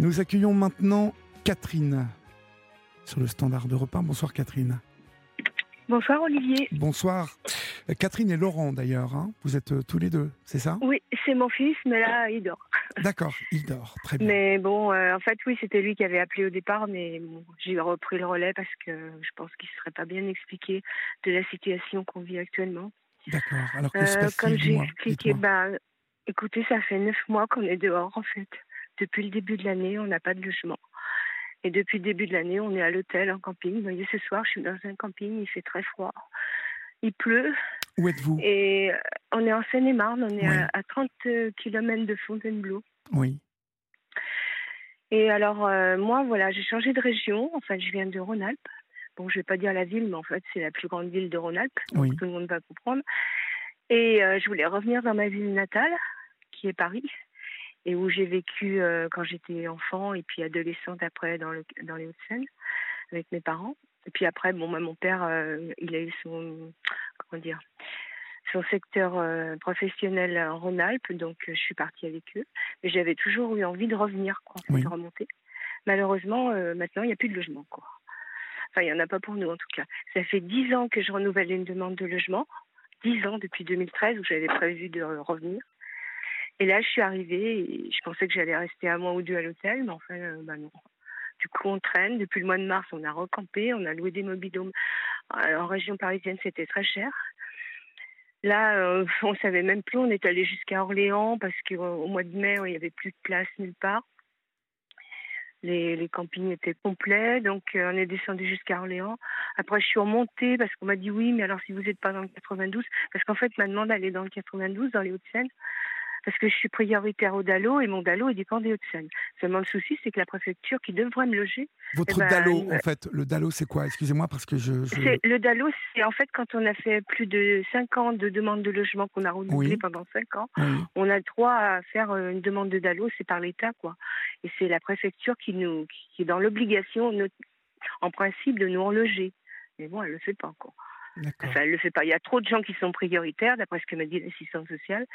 Nous accueillons maintenant Catherine sur le standard de repas. Bonsoir Catherine. Bonsoir Olivier. Bonsoir. Euh, Catherine et Laurent d'ailleurs, hein. vous êtes euh, tous les deux, c'est ça? Oui, c'est mon fils, mais là il dort. D'accord, il dort, très bien. Mais bon, euh, en fait oui, c'était lui qui avait appelé au départ, mais j'ai repris le relais parce que je pense qu'il ne serait pas bien expliqué de la situation qu'on vit actuellement. D'accord, alors que passe Comme j'ai expliqué, bah, écoutez, ça fait neuf mois qu'on est dehors en fait. Depuis le début de l'année, on n'a pas de logement. Et depuis le début de l'année, on est à l'hôtel, en camping. Vous voyez, ce soir, je suis dans un camping, il fait très froid. Il pleut. Où êtes-vous? Et euh, on est en Seine-et-Marne, on est à, 30 euh, km de Fontainebleau. Oui. Et alors, euh, moi, voilà, j'ai changé de région. Enfin, je viens de Rhône-Alpes. Bon, je ne vais pas dire la ville, mais en fait, c'est la plus grande ville de Rhône-Alpes. Oui. Tout le monde va comprendre. Et je voulais revenir dans ma ville natale, qui est Paris et où j'ai vécu euh, quand j'étais enfant et puis adolescente après dans, le, dans les Hauts-de-Seine avec mes parents. Et puis après, bon, mon père, euh, il a eu son, comment dire, son secteur euh, professionnel en Rhône-Alpes, donc je suis partie avec eux. Mais j'avais toujours eu envie de revenir, quoi, de remonter. Malheureusement, maintenant, il n'y a plus de logement, quoi. Enfin, il n'y en a pas pour nous, en tout cas. Ça fait dix ans que je renouvelle une demande de logement. Dix ans depuis 2013 où j'avais prévu de revenir. Et là, je suis arrivée et je pensais que j'allais rester un mois ou deux à l'hôtel, mais enfin, euh, bah non. Du coup, on traîne. Depuis le mois de mars, on a recampé, on a loué des mobilhomes. Euh, en région parisienne, c'était très cher. Là, euh, on savait même plus. On est allé jusqu'à Orléans parce qu'au mois de mai, il n'y avait plus de place nulle part. Les, campings étaient complets, donc on est descendu jusqu'à Orléans. Après, je suis remontée parce qu'on m'a dit oui, mais alors si vous n'êtes pas dans le 92, parce qu'en fait, ma demande, est dans le 92, dans les Hauts-de-Seine parce que je suis prioritaire au DALO et mon DALO est dépend des Hauts-de-Seine. Seulement le souci, c'est que la préfecture qui devrait me loger. Votre eh ben, DALO, en fait, le DALO, c'est quoi? Excusez-moi parce que je. Le DALO, c'est en fait quand on a fait plus de 5 ans de demande de logement qu'on a renouvelé pendant 5 ans, on a le droit à faire euh, une demande de DALO, c'est par l'État, quoi. Et c'est la préfecture qui, nous, qui est dans l'obligation, en principe, de nous loger. Mais bon, elle ne le fait pas encore. Enfin, elle le fait pas. Il y a trop de gens qui sont prioritaires, d'après ce que m'a dit l'assistante sociale,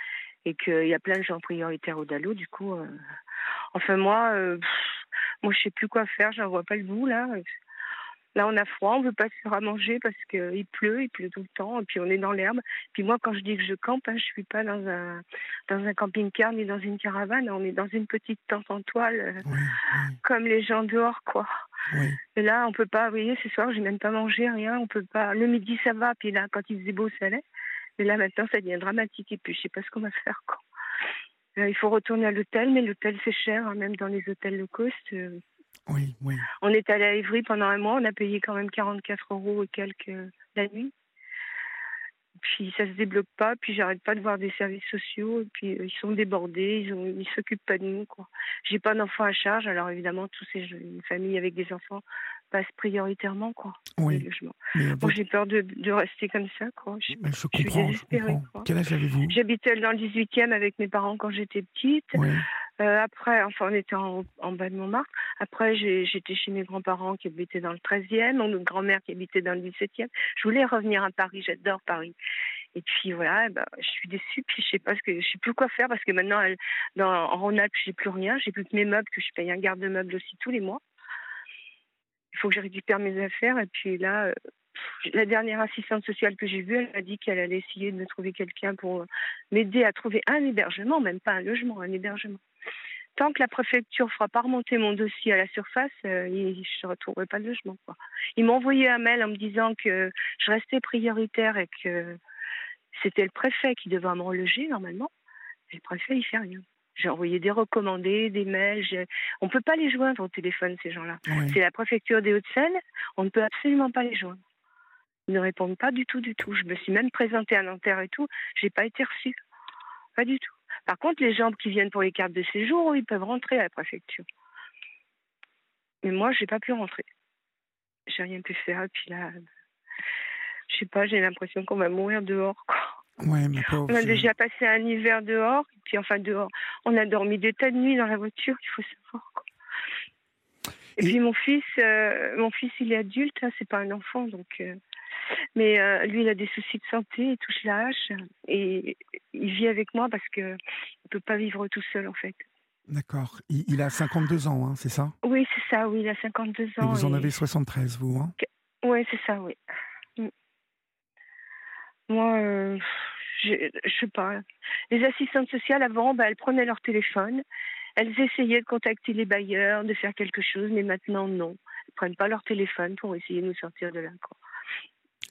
et qu'il y a plein de gens prioritaires au DALO. Du coup, euh, enfin moi, euh, moi je sais plus quoi faire. J'en vois pas le bout là. Là, on a froid, on veut pas se faire à manger parce qu'il pleut, il pleut tout le temps, et puis on est dans l'herbe. Puis moi, quand je dis que je campe, hein, je suis pas dans un dans un camping-car ni dans une caravane. On est dans une petite tente en toile, comme les gens dehors, quoi. Et là, on peut pas, vous voyez, ce soir, j'ai même pas mangé, rien. On peut pas. Le midi, ça va. Puis là, quand il faisait beau, ça allait. Mais là, maintenant, ça devient dramatique. Et puis, je sais pas ce qu'on va faire, quoi. il faut retourner à l'hôtel, mais l'hôtel, c'est cher, hein, même dans les hôtels low cost. Euh. oui, oui. On est allé à Ivry pendant un mois. On a payé quand même 44 euros et quelques la nuit puis ça se débloque pas, puis j'arrête pas de voir des services sociaux, et puis euh, ils sont débordés, ils ont, ils s'occupent pas de nous quoi. J'ai pas d'enfants à charge, alors évidemment tous ces une famille avec des enfants passe prioritairement quoi. Oui. Moi j'ai peur de, de, rester comme ça quoi. Je, comprends, suis désespérée. Quel âge avez-vous? J'habitais dans le 18e avec mes parents quand j'étais petite. Oui. Euh, après, enfin, on était en, bas de Montmartre. Après, j'étais chez mes grands-parents qui habitaient dans le 13e, mon grand-mère qui habitait dans le 17e. Je voulais revenir à Paris, j'adore Paris. Et puis voilà, bah, je suis déçue, puis je sais pas je sais plus quoi faire parce que maintenant, elle, dans, en Rhône-Alpes, j'ai plus rien, j'ai plus que mes meubles que je paye un garde-meuble aussi tous les mois. Il faut que je récupère mes affaires et puis là, euh, la dernière assistante sociale que j'ai vue, elle a dit qu'elle allait essayer de me trouver quelqu'un pour m'aider à trouver un hébergement, même pas un logement, un hébergement tant que la préfecture fera pas remonter mon dossier à la surface, euh, je ne retrouverai pas de logement. Quoi. Ils m'ont envoyé un mail en me disant que je restais prioritaire et que c'était le préfet qui devait me reloger normalement. Et le préfet, il fait rien. J'ai envoyé des recommandés, des mails. On ne peut pas les joindre au téléphone, ces gens-là. C'est la préfecture des Hauts-de-Seine. On ne peut absolument pas les joindre. Ils ne répondent pas du tout, du tout. Je me suis même présentée à Nanterre et tout. J'ai pas été reçue. Pas du tout. Par contre, les gens qui viennent pour les cartes de séjour, ils peuvent rentrer à la préfecture. Mais moi, je n'ai pas pu rentrer. J'ai rien pu faire. Et puis là, je sais pas, j'ai l'impression qu'on va mourir dehors. on a déjà passé un hiver dehors, et puis enfin dehors. On a dormi des tas de nuits dans la voiture, il faut savoir. Et, puis mon fils, euh, mon fils, il est adulte, hein, c'est pas un enfant, donc euh, mais euh, lui, il a des soucis de santé, il touche la hache et il vit avec moi parce qu'il ne peut pas vivre tout seul en fait. D'accord. Il, a 52 ans, hein, c'est ça? Oui, c'est ça, oui, il a 52 ans. Et vous en avez 73, vous hein? Oui, c'est ça, oui. Mm. Moi, euh, je, je sais pas. Les assistantes sociales, avant, bah, elles prenaient leur téléphone, elles essayaient de contacter les bailleurs, de faire quelque chose, mais maintenant, non. Elles prennent pas leur téléphone pour essayer de nous sortir de là. Quoi.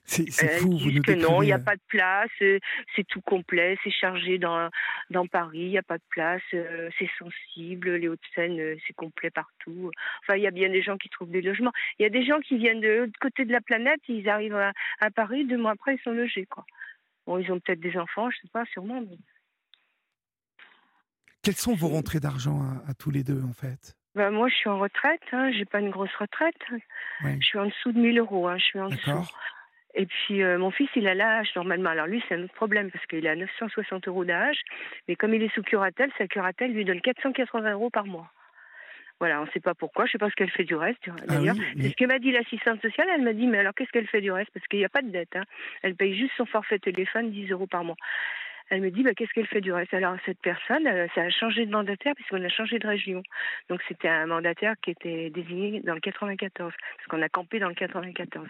C'est fou, vous nous que non, il n'y a pas de place, euh, c'est tout complet, c'est chargé dans, dans Paris, il n'y a pas de place, euh, c'est sensible, les Hauts-de-Seine, euh, c'est complet partout. Enfin, il y a bien des gens qui trouvent des logements. Il y a des gens qui viennent de l'autre côté de la planète, ils arrivent à, à, Paris, deux mois après, ils sont logés. Quoi. Bon, ils ont peut-être des enfants, je ne sais pas, sûrement. Quelles sont vos rentrées d'argent à, tous les deux, en fait? Ben, moi, je suis en retraite, hein, j'ai pas une grosse retraite. Je suis en dessous de 1000 euros, hein, je suis en dessous. Et puis euh, mon fils, il a l'âge normalement. Alors lui, c'est un autre problème parce qu'il a 960 euros d'âge, mais comme il est sous curatelle, sa curatelle lui donne 480 euros par mois. Voilà, on ne sait pas pourquoi, je ne sais pas ce qu'elle fait du reste. Ah d'ailleurs, c'est ce que m'a dit l'assistante sociale. Elle m'a dit, mais alors qu'est-ce qu'elle fait du reste? Parce qu'il n'y a pas de dette. Hein. Elle paye juste son forfait téléphone, 10 euros par mois. Elle me dit, bah, qu'est-ce qu'elle fait du reste? Alors, cette personne, euh, ça a changé de mandataire puisqu'on a changé de région. Donc, c'était un mandataire qui était désigné dans le 94, parce qu'on a campé dans le 94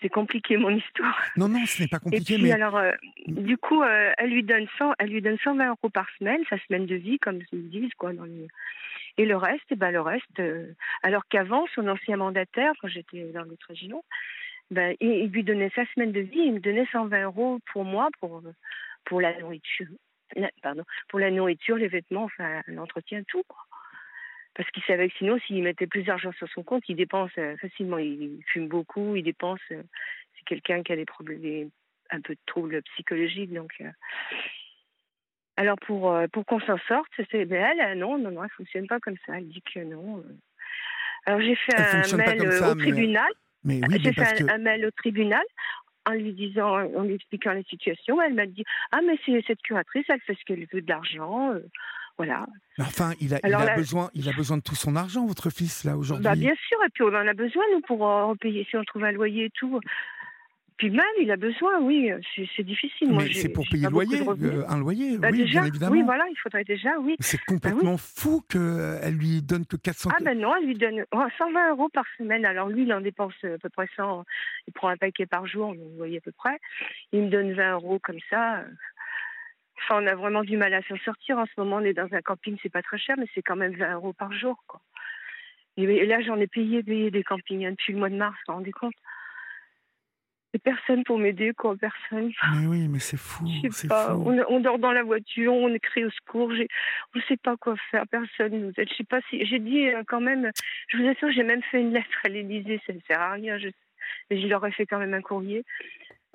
c'est compliqué mon histoire. Non, non, ce n'est pas compliqué. Et puis alors, euh, du coup, euh, elle lui donne 100, elle lui donne 120 euros par semaine, sa semaine de vie, comme ils disent quoi. Dans Et le reste, eh ben le reste. Euh, alors qu'avant, son ancien mandataire, quand j'étais dans l'autre région, ben il, lui donnait sa semaine de vie, il me donnait 120 euros pour moi pour pour la nourriture, pardon, pour la nourriture, les vêtements, enfin l'entretien, tout quoi parce qu'il savait que sinon, s'il mettait plus d'argent sur son compte, il dépense euh, facilement. Il fume beaucoup, il dépense. Euh, c'est quelqu'un qui a des problèmes, un peu de troubles psychologiques. Donc, euh. alors pour pour qu'on s'en sorte, c'est ben elle, non, non, non, elle fonctionne pas comme ça. Elle dit que non. Alors j'ai fait un mail au tribunal. Mais oui, j'ai fait un, mail au tribunal en lui disant, en lui expliquant la situation. Elle m'a dit ah mais c'est cette curatrice, elle fait ce qu'elle veut de l'argent. Voilà. Enfin, il a, il a besoin, il a besoin de tout son argent, votre fils, là, aujourd'hui. Bah, bien sûr, et puis on en a besoin, nous, pour euh, repayer, si on trouve un loyer et tout. Puis même, il a besoin, oui, c'est difficile. Mais c'est pour payer loyer, euh, un loyer, bah, oui, déjà, bien évidemment. Oui, voilà, il faudrait déjà, oui. C'est bah complètement fou qu'elle lui donne que 400 Ah ben non, elle lui donne 120 euros par semaine. Alors lui, il en dépense à peu près 100, il prend un paquet par jour, vous voyez à peu près. Il me donne 20 euros comme ça. Enfin, on a vraiment du mal à s'en sortir. En ce moment, on est dans un camping, c'est pas très cher, mais c'est quand même 20 euros par jour. Quoi. Et là, j'en ai payé, des campings hein, depuis le mois de mars, vous vous rendez compte? Personne pour m'aider, quoi, personne. Mais oui, mais c'est fou. pas. On, dort dans la voiture, on écrit au secours, on ne sait pas quoi faire, personne nous aide. Je sais pas si. J'ai dit euh, quand même, je vous assure, j'ai même fait une lettre à l'Élysée, ça ne sert à rien, je sais. Mais je leur ai fait quand même un courrier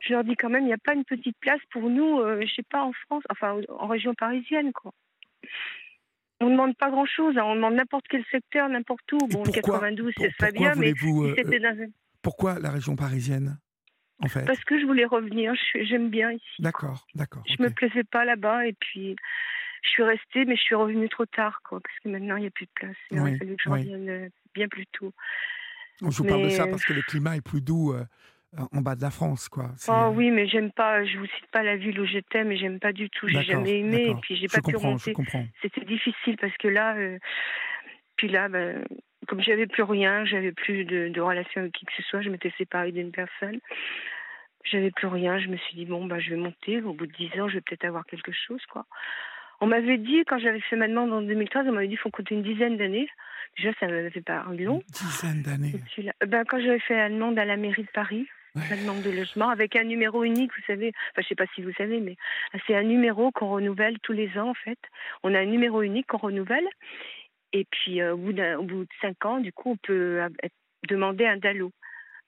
je leur dis quand même, il n'y a pas une petite place pour nous, je euh, je sais pas, en France, enfin en région parisienne, quoi. On ne demande pas grand-chose, hein. on demande n'importe quel secteur, n'importe où. Bon, pourquoi, 92, c'est pas bien, mais euh, euh, Pourquoi la région parisienne en fait? Parce que je voulais revenir, j'aime bien ici. D'accord, d'accord. Je ne me plaisais pas là-bas et puis je suis restée, mais je suis revenue trop tard, quoi, parce que maintenant il n'y a plus de place. Il aurait fallu que je revienne bien plus tôt. Je vous parle de ça parce que le climat est plus doux en bas de la France, quoi. Oh oui, mais j'aime pas. Je vous cite pas la ville où j'étais, mais j'aime pas du tout. J'ai jamais aimé, et puis j'ai pas pu remonter. C'était difficile parce que là, euh, puis là, ben, comme j'avais plus rien, j'avais plus de, de, relation avec qui que ce soit, je m'étais séparée d'une personne. J'avais plus rien. Je me suis dit bon, bah, je vais monter. Au bout de dix ans, je vais peut-être avoir quelque chose, quoi. On m'avait dit, quand j'avais fait ma demande en 2013, on m'avait dit qu'il faut compter une dizaine d'années. Déjà, ça ne m'avait pas long. Une dizaine d'années. Ben, quand j'avais fait la demande à la mairie de Paris, la demande de logement, avec un numéro unique, vous savez, enfin, je sais pas si vous savez, mais c'est un numéro qu'on renouvelle tous les ans, en fait. On a un numéro unique qu'on renouvelle. Et puis, euh, au, bout au bout de cinq ans, du coup, on peut demander un DALO.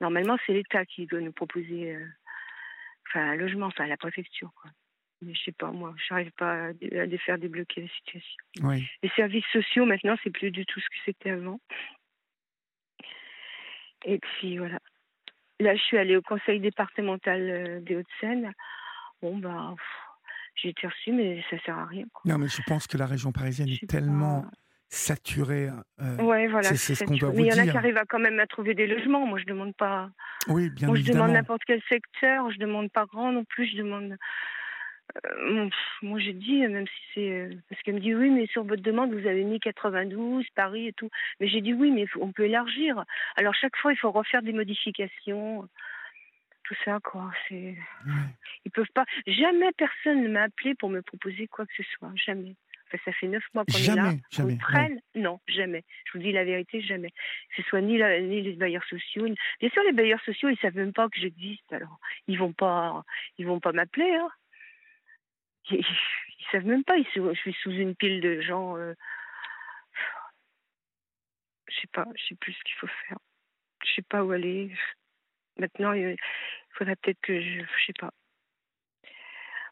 Normalement, c'est l'État qui doit nous proposer euh, enfin, un logement, enfin, la préfecture. Quoi. Mais je sais pas, moi, je n'arrive pas à, à, faire débloquer la situation. Oui. Les services sociaux, maintenant, c'est plus du tout ce que c'était avant. Et puis, voilà. Là, je suis allée au conseil départemental euh, des Hauts-de-Seine. Bon, bah, j'ai été reçue, mais ça sert à rien. Non, mais je pense que la région parisienne est tellement saturée. Euh, ouais, voilà. C'est ce qu'on doit vous dire. Mais il y en a qui arrivent à quand même à trouver des logements. Moi, je demande pas. Oui, bien Moi, évidemment. je demande n'importe quel secteur. Je demande pas grand non plus. Je demande. Euh, moi j'ai dit, même si c'est. Euh, parce qu'elle me dit oui, mais sur votre demande, vous avez mis 92, Paris et tout. Mais j'ai dit oui, mais on peut élargir. Alors chaque fois, il faut refaire des modifications. Tout ça, quoi. C'est. Ils peuvent pas. Jamais personne ne m'a appelé pour me proposer quoi que ce soit. Jamais. ça fait neuf mois qu'on est là. Jamais. Prenne... Non, jamais. Je vous dis la vérité, jamais. Que ce soit ni, ni les bailleurs sociaux. Bien sûr, les bailleurs sociaux, ils savent même pas que j'existe. Alors, ils vont pas, ils vont pas m'appeler. Hein ils, ne savent même pas. Ils, je suis sous une pile de gens. Euh, je sais pas, je sais plus ce qu'il faut faire. Je sais pas où aller. Maintenant, il faudrait peut-être que je, je sais pas.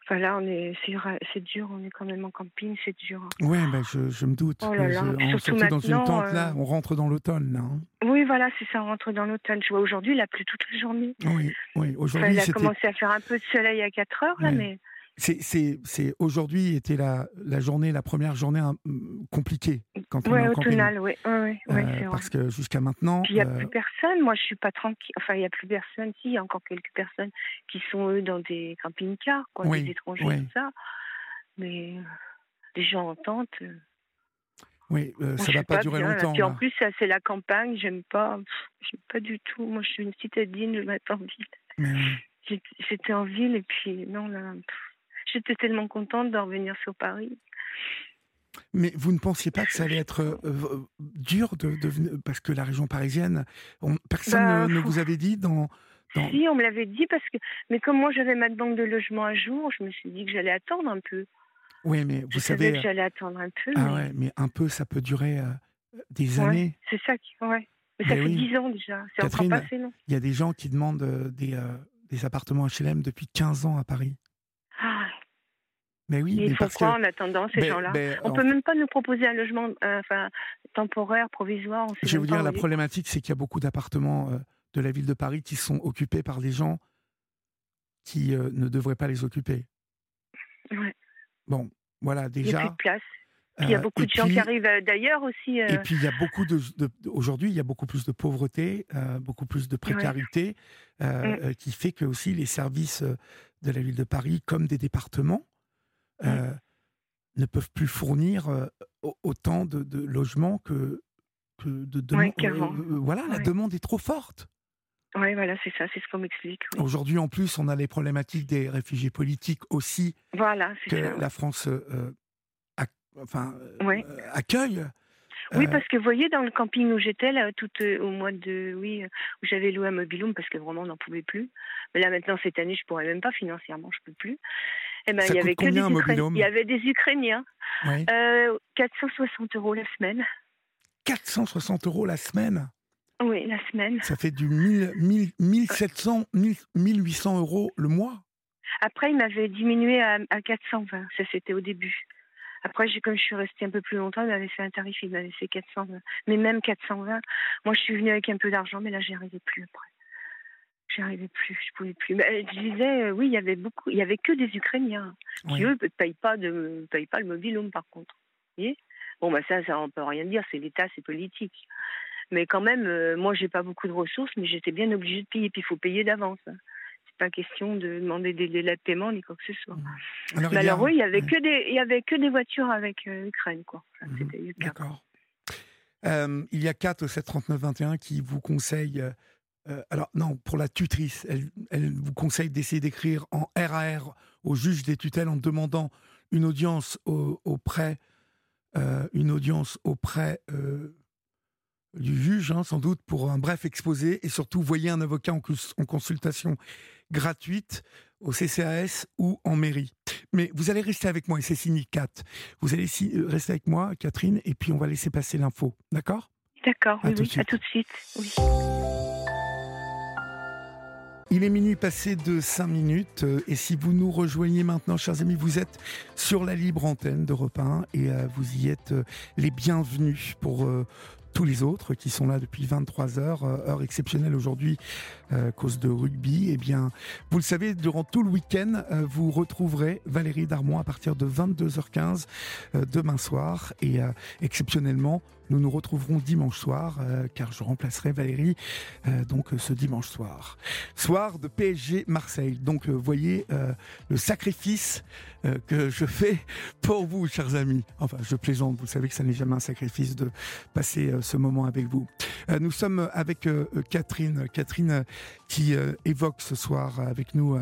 Enfin là, on est, c'est dur, on est quand même en camping, c'est dur. Oui, ben je, je, me doute. Oh là là. surtout, dans une tente, là, euh, on rentre dans l'automne, là. Hein. Oui, voilà, c'est ça, on rentre dans l'automne. Je vois aujourd'hui, il a plu toute la journée. Oui, oui, aujourd'hui. il a commencé à faire un peu de soleil à 4 heures, là, mais. C'est aujourd'hui était la, la journée, la première journée hein, compliquée quand on ouais, automnale, oui, ouais, euh, parce que jusqu'à maintenant, il n'y a euh, plus personne. Moi, je suis pas tranquille. Enfin, il n'y a plus personne. Si, il y a encore quelques personnes qui sont eux dans des camping-cars, quoi, des étrangers, tout ça. Mais euh, les gens en tente. Oui, ça ne va pas durer longtemps. Puis en plus, c'est la campagne. J'aime pas, j'aime pas du tout. Moi, je suis une citadine. Je m'attends en ville. J'étais en ville et puis non là. J'étais tellement contente de revenir sur Paris. Mais vous ne pensiez pas que ça allait être euh, euh, dur de, parce que la région parisienne, personne bah, ne, vous avait dit dans, Si, on me l'avait dit parce que, mais comme moi j'avais ma demande de logement à jour, je me suis dit que j'allais attendre un peu. Oui, mais vous savez. que j'allais attendre un peu. Ah mais... ouais, mais un peu, ça peut durer euh, des années. C'est ça qui, ouais. Mais ça fait dix ans déjà. C'est encore passé, non Il y a des gens qui demandent des, des appartements HLM depuis 15 ans à Paris. Mais oui, il faut quoi en attendant ces gens-là On ne peut même pas nous proposer un logement euh, enfin, temporaire, provisoire. Je vais vous dire, la problématique, c'est qu'il y a beaucoup d'appartements euh, de la ville de Paris qui sont occupés par des gens qui euh, ne devraient pas les occuper. Ouais. Bon, voilà, déjà. Il n'y a plus de place. il y a beaucoup de gens qui arrivent d'ailleurs aussi. Et puis il y a beaucoup de, aujourd'hui, il y a beaucoup plus de pauvreté, beaucoup plus de précarité, mm. qui fait que aussi les services de la ville de Paris, comme des départements. Euh, ne peuvent plus fournir euh, autant de, logements que, que de demande. Euh, voilà, la demande est trop forte. Oui, voilà, c'est ça, c'est ce qu'on m'explique. Aujourd'hui, en plus, on a les problématiques des réfugiés politiques aussi. Voilà, que la France enfin, accueille. Oui, parce que vous voyez, dans le camping où j'étais, là, tout au mois de. Oui, où j'avais loué un mobilhome parce que vraiment, on n'en pouvait plus. Mais là, maintenant, cette année, je pourrais même pas financièrement, je peux plus. Eh ben, il y avait que des Il y avait des Ukrainiens. 460 euh, euros la semaine. 460 euros la semaine? Oui, la semaine. Ça fait du 1000, 1700, 1800 euros le mois? Après, il m'avait diminué à, 420. Ça, c'était au début. Après, comme je suis restée un peu plus longtemps, il m'avait fait un tarif, il m'avait fait 420. Mais même 420, moi, je suis venue avec un peu d'argent, mais là, j'y arrivais plus après. J'y arrivais plus, je pouvais plus. je disais, euh, oui, il y avait beaucoup, il y avait que des Ukrainiens qui eux ne payent pas de, payent pas le mobilhome par contre. Vous voyez? Bon, bah ça, ça, on peut rien dire, c'est l'État, c'est politique. Mais quand même, euh, moi, j'ai pas beaucoup de ressources, mais j'étais bien obligée de payer. Puis il faut payer d'avance. Hein. C'est pas question de demander des délais de paiement ni quoi que ce soit. Alors, mais alors oui, il y avait que des, il y avait que des voitures avec euh, Ukraine, quoi. Mhm. D'accord. il y a 4 au 739 21 qui vous conseillent euh, alors non, pour la tutrice, elle, vous conseille d'essayer d'écrire en RAR au juge des tutelles en demandant une audience auprès, euh, une audience auprès euh, du juge, hein, sans doute pour un bref exposé, et surtout voyez un avocat en, consultation gratuite au CCAS ou en mairie. Mais vous allez rester avec moi, et c'est signé Vous allez rester avec moi, Catherine, et puis on va laisser passer l'info, d'accord? D'accord, oui, oui, à tout de suite. Oui. Il est minuit passé de 5 minutes euh, et si vous nous rejoignez maintenant, chers amis, vous êtes sur la libre antenne de 1 et euh, vous y êtes euh, les bienvenus pour tous les autres qui sont là depuis 23 heures, heure exceptionnelle aujourd'hui cause de rugby. Eh bien, vous le savez, durant tout le week-end, vous retrouverez Valérie Darmon à partir de 22h15 demain soir et exceptionnellement nous nous retrouverons dimanche soir, euh, car je remplacerai Valérie euh, donc euh, ce dimanche soir. Soir de PSG Marseille. Donc, voyez le sacrifice que je fais pour vous, chers amis. Enfin, je plaisante. Vous savez que ça n'est jamais un sacrifice de passer ce moment avec vous. nous sommes avec Catherine. Catherine qui évoque ce soir avec nous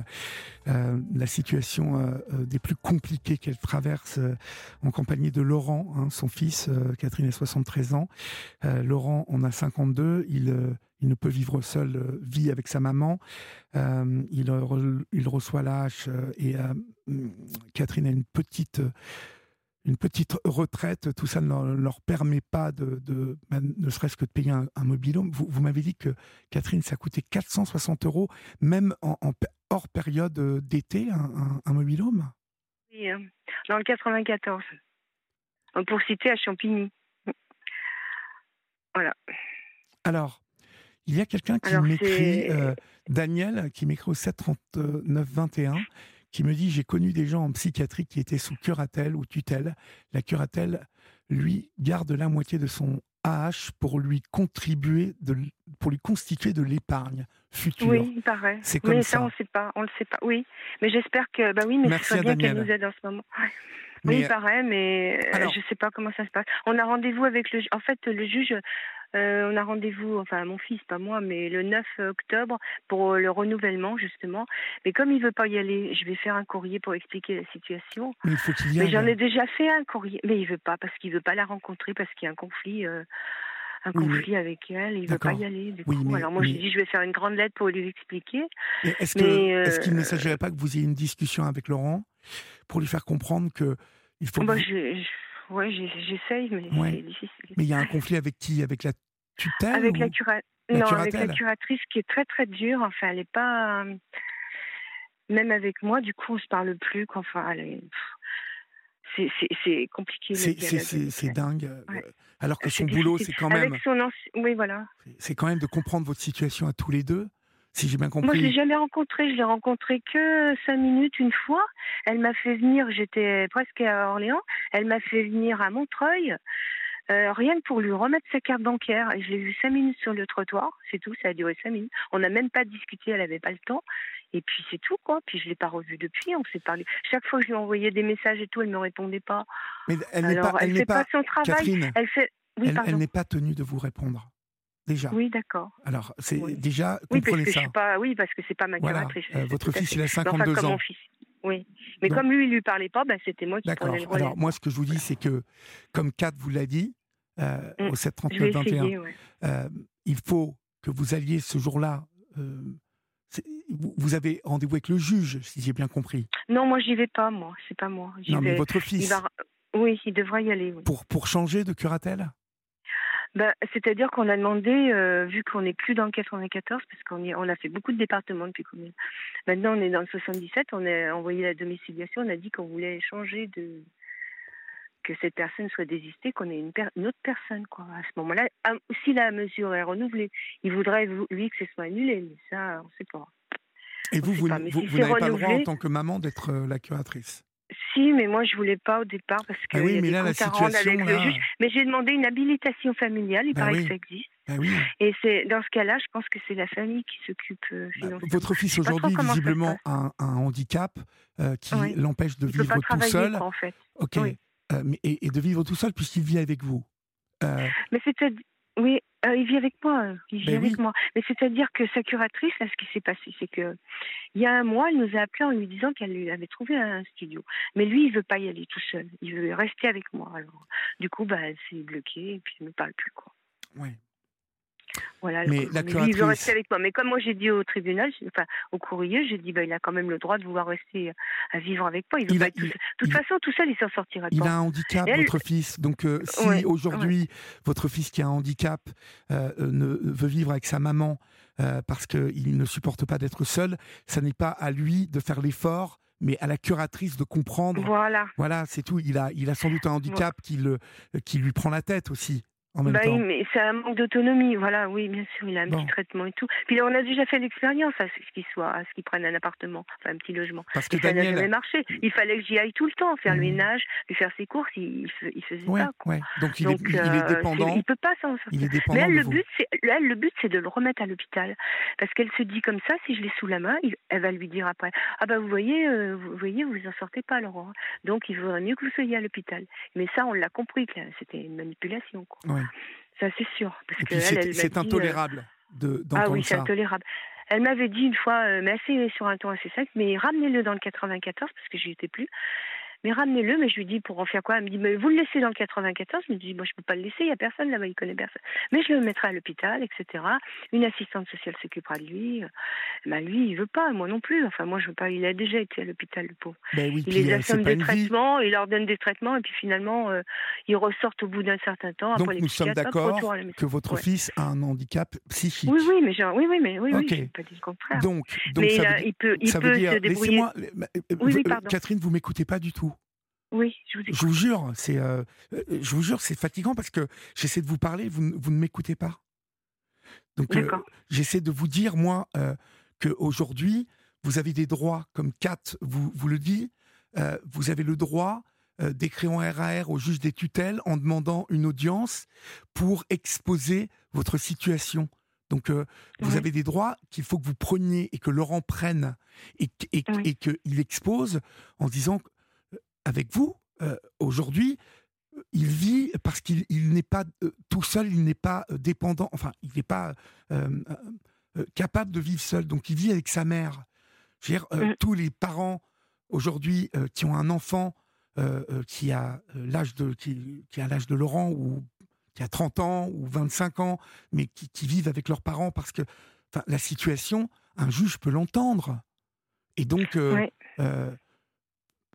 la situation des plus compliquées qu'elle traverse en compagnie de Laurent, hein, son fils. Catherine est 73 ans. Euh, Laurent en a 52. Il, euh, ne peut vivre seul, euh, vit avec sa maman. il, il reçoit l'âge et Catherine a une petite une petite retraite, tout ça ne leur, permet pas de, de ben, ne serait-ce que de payer un, un mobilhome. Vous, vous m'avez dit que Catherine, ça coûtait 460 euros, même en, hors période d'été, un, un, mobilhome? Oui, hein. dans le 94. Pour citer à Champigny. Voilà. Alors, il y a quelqu'un qui m'écrit, euh, Daniel, qui m'écrit au 739 21, qui me dit J'ai connu des gens en psychiatrie qui étaient sous curatelle ou tutelle. La curatelle, lui, garde la moitié de son AH pour lui contribuer, de, pour lui constituer de l'épargne future. Oui, il paraît. C'est comme mais ça. on ne sait pas, on le sait pas. Oui, mais j'espère que, bah oui, mais c'est bien qu'elle nous aide en ce moment. Oui, il paraît, mais euh, je ne sais pas comment ça se passe. On a rendez-vous avec le. En fait, le juge. Euh, on a rendez-vous, enfin mon fils, pas moi, mais le 9 octobre pour le renouvellement justement. Mais comme il veut pas y aller, je vais faire un courrier pour expliquer la situation. Mais, mais j'en ai déjà fait un courrier, mais il veut pas parce qu'il veut pas la rencontrer parce qu'il y a un conflit. Euh, un conflit avec elle, il veut pas y aller. Du coup. Alors moi, je dis, je vais faire une grande lettre pour lui expliquer. Est-ce qu'il ne s'agirait pas que vous ayez une discussion avec Laurent pour lui faire comprendre que il faut. Bah, oui, j'essaye, mais c'est difficile. Mais il y a un conflit avec qui? Avec la tutelle Avec la, non, avec la curatrice qui est très très dure. Enfin, elle n'est pas. Même avec moi, du coup, on se parle plus. Enfin, c'est compliqué. C'est dingue. Euh, alors que son boulot, c'est quand même. Avec son Oui, voilà. C'est quand même de comprendre votre situation à tous les deux si j'ai bien compris. Moi, je l'ai jamais rencontré. Je l'ai rencontré que cinq minutes une fois. Elle m'a fait venir. J'étais presque à Orléans. Elle m'a fait venir à Montreuil. Euh, rien que pour lui remettre sa carte bancaire. Et je l'ai vu cinq minutes sur le trottoir, c'est tout, ça a duré cinq minutes. On n'a même pas discuté, elle n'avait pas le temps. Et puis c'est tout, quoi. Puis je l'ai pas revu depuis, on s'est parlé. Chaque fois que je lui envoyais des messages et tout, elle me répondait pas. Mais elle n'est pas, elle, fait pas, son travail. elle fait, elle n'est pas tenue de vous répondre. Déjà. Oui, d'accord. Alors, c'est déjà comprenez oui, ça. Pas, oui, parce que c'est pas ma voilà. Euh, votre fils, il a 52 ans. Mon fils. Oui, mais comme lui, il lui parlait pas, ben, c'était moi qui prenais le relais. Alors, moi, ce que je vous dis, c'est que, comme Kat vous l'a dit, euh, mm. au 739 21, euh, il faut que vous alliez ce jour-là. vous avez rendez-vous avec le juge, si j'ai bien compris. Non, moi, j'y vais pas, moi. C'est pas moi. Non, mais votre fils. Oui, il devrait y aller. Pour, pour changer de curatelle? Bah, C'est-à-dire qu'on a demandé, euh, vu qu'on n'est plus dans le 94, parce qu'on on a fait beaucoup de départements depuis qu'on est... Maintenant, on est dans le 77, on a envoyé la domiciliation, on a dit qu'on voulait changer de... que cette personne soit désistée, qu'on ait une, une, autre personne, quoi. À ce moment-là, si la mesure est renouvelée, il voudrait, lui, que ce soit annulé, mais ça, on ne sait pas. Et vous, vous, n'avez pas le droit en tant que maman d'être euh, la curatrice? Si, mais moi je voulais pas au départ parce que ah oui, mais là, la situation, avec le juge. Mais j'ai demandé une habilitation familiale, il bah paraît que ça existe. Bah oui. Et c'est dans ce cas-là, je pense que c'est la famille qui s'occupe euh, bah, votre fils aujourd'hui visiblement a un, handicap euh, qui l'empêche de vivre tout seul. en fait. Ok. Euh, et, et, de vivre tout seul puisqu'il vit avec vous. Mais c'est oui, euh, il vit avec moi. Euh, il vit ben avec moi. Mais c'est-à-dire que sa curatrice, là, ce qui s'est passé, c'est que il y a un mois, elle nous a appelé en lui disant qu'elle lui avait trouvé un studio. Mais lui, il veut pas y aller tout seul. Il veut rester avec moi. Alors, du coup, bah, elle s'est bloquée et puis il ne parle plus, quoi. Oui. Voilà, mais la curatrice... il veut rester avec moi. Mais comme moi j'ai dit au tribunal, enfin au courrier, j'ai dit bah, il a quand même le droit de vouloir rester euh, à vivre avec moi. Il de toute façon, tout seul, il s'en sortira pas. Il a un handicap, votre fils. Donc euh, si aujourd'hui votre fils qui a un handicap euh, ne veut vivre avec sa maman parce qu'il ne supporte pas d'être seul, ça n'est pas à lui de faire l'effort mais à la curatrice de comprendre. Voilà. Voilà, c'est tout. Il a, il a sans doute un handicap qui, le, qui lui prend la tête aussi en même bah, temps. mais c'est un manque d'autonomie, voilà, oui, bien sûr, il a un petit traitement et tout. Puis on a déjà fait l'expérience à ce qu'il soit, à ce qu'il prenne un appartement, enfin un petit logement. Parce que ça n'a jamais marché. Il fallait que j'y aille tout le temps, faire le mmh. ménage, lui faire ses courses, il, il faisait pas. Quoi. Donc, il, est, il, est, euh, dépendant. il peut pas s'en dépendant. Mais elle, le but, c'est, elle, le but, c'est de le remettre à l'hôpital, parce qu'elle se dit comme ça, si je l'ai sous la main, elle va lui dire après, ah bah vous voyez, euh, vous voyez, vous en sortez pas, Laurent. Donc il vaudrait mieux que vous soyez à l'hôpital. Mais ça, on l'a compris que c'était une manipulation. Quoi. Ouais. Ça, c'est sûr. Parce que c'est euh, intolérable de, Ah oui, c'est intolérable. Elle m'avait dit une fois, euh, mais assez sur un ton assez sec, mais ramenez-le dans le 94 parce que j'y étais plus mais ramenez-le. Mais je lui dis, pour en faire quoi? Elle me dit, mais vous le laissez dans le 94 Je me dis, moi, je peux pas le laisser, il n'y a personne là-bas, il connaît personne. Mais je le mettrai à l'hôpital, etc. Une assistante sociale s'occupera de lui. Ben, lui, il veut pas, moi non plus. Enfin, moi, je veux pas. Il a déjà été à l'hôpital, le pauvre. Ben il les euh, assomme des traitements, il leur donne des traitements, et puis finalement, euh, ils ressortent au bout d'un certain temps. Donc, nous sommes d'accord que votre fils a un handicap psychique. Oui, oui, mais genre, oui, oui, mais oui, oui, pas dit le contraire. Donc, donc mais ça il, peut, il peut se débrouiller. Oui, Catherine, vous m'écoutez pas du tout. Oui, je vous, jure, c'est, euh, euh, je vous jure, c'est fatigant parce que j'essaie de vous parler, vous, vous ne m'écoutez pas. Donc, euh, j'essaie de vous dire, moi, qu'aujourd'hui, vous avez des droits, comme Kat vous, vous le dit, vous avez le droit d'écrire en RAR au juge des tutelles en demandant une audience pour exposer votre situation. Donc, vous avez des droits qu'il faut que vous preniez et que Laurent prenne et, et, et qu'il expose en disant avec vous, euh, aujourd'hui, il vit parce qu'il n'est pas euh, tout seul, il n'est pas euh, dépendant, enfin, il n'est pas capable de vivre seul. Donc, il vit avec sa mère. Je veux dire, mm. tous les parents aujourd'hui qui ont un enfant qui a l'âge de qui, a l'âge de Laurent ou qui a 30 ans ou 25 ans, mais qui, vivent avec leurs parents parce que la situation, un juge peut l'entendre. Et donc,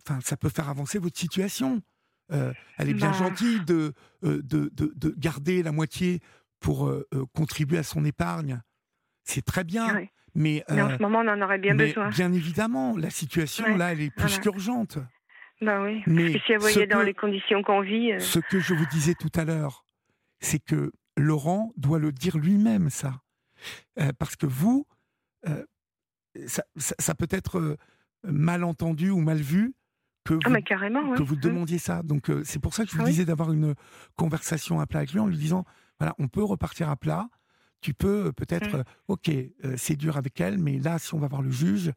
enfin, ça peut faire avancer votre situation. Euh, elle est bien bah. gentille de, euh, de, de, garder la moitié pour euh, contribuer à son épargne. C'est très bien. Mais, en ce moment, on en aurait bien besoin. Bien évidemment, la situation, là, elle est plus qu'urgente. Ben oui. Mais Et si vous voyez dans les conditions qu'on vit. Ce que je vous disais tout à l'heure, c'est que Laurent doit le dire lui-même, ça. parce que vous, ça, ça, peut être mal entendu ou mal vu, que ah, vous, que vous mmh. demandiez ça. Donc euh, c'est pour ça que je vous disais d'avoir une conversation à plat avec lui en lui disant voilà, on peut repartir à plat. Tu peux euh, peut-être, mmh. euh, ok, c'est dur avec elle, mais là, si on va voir le juge,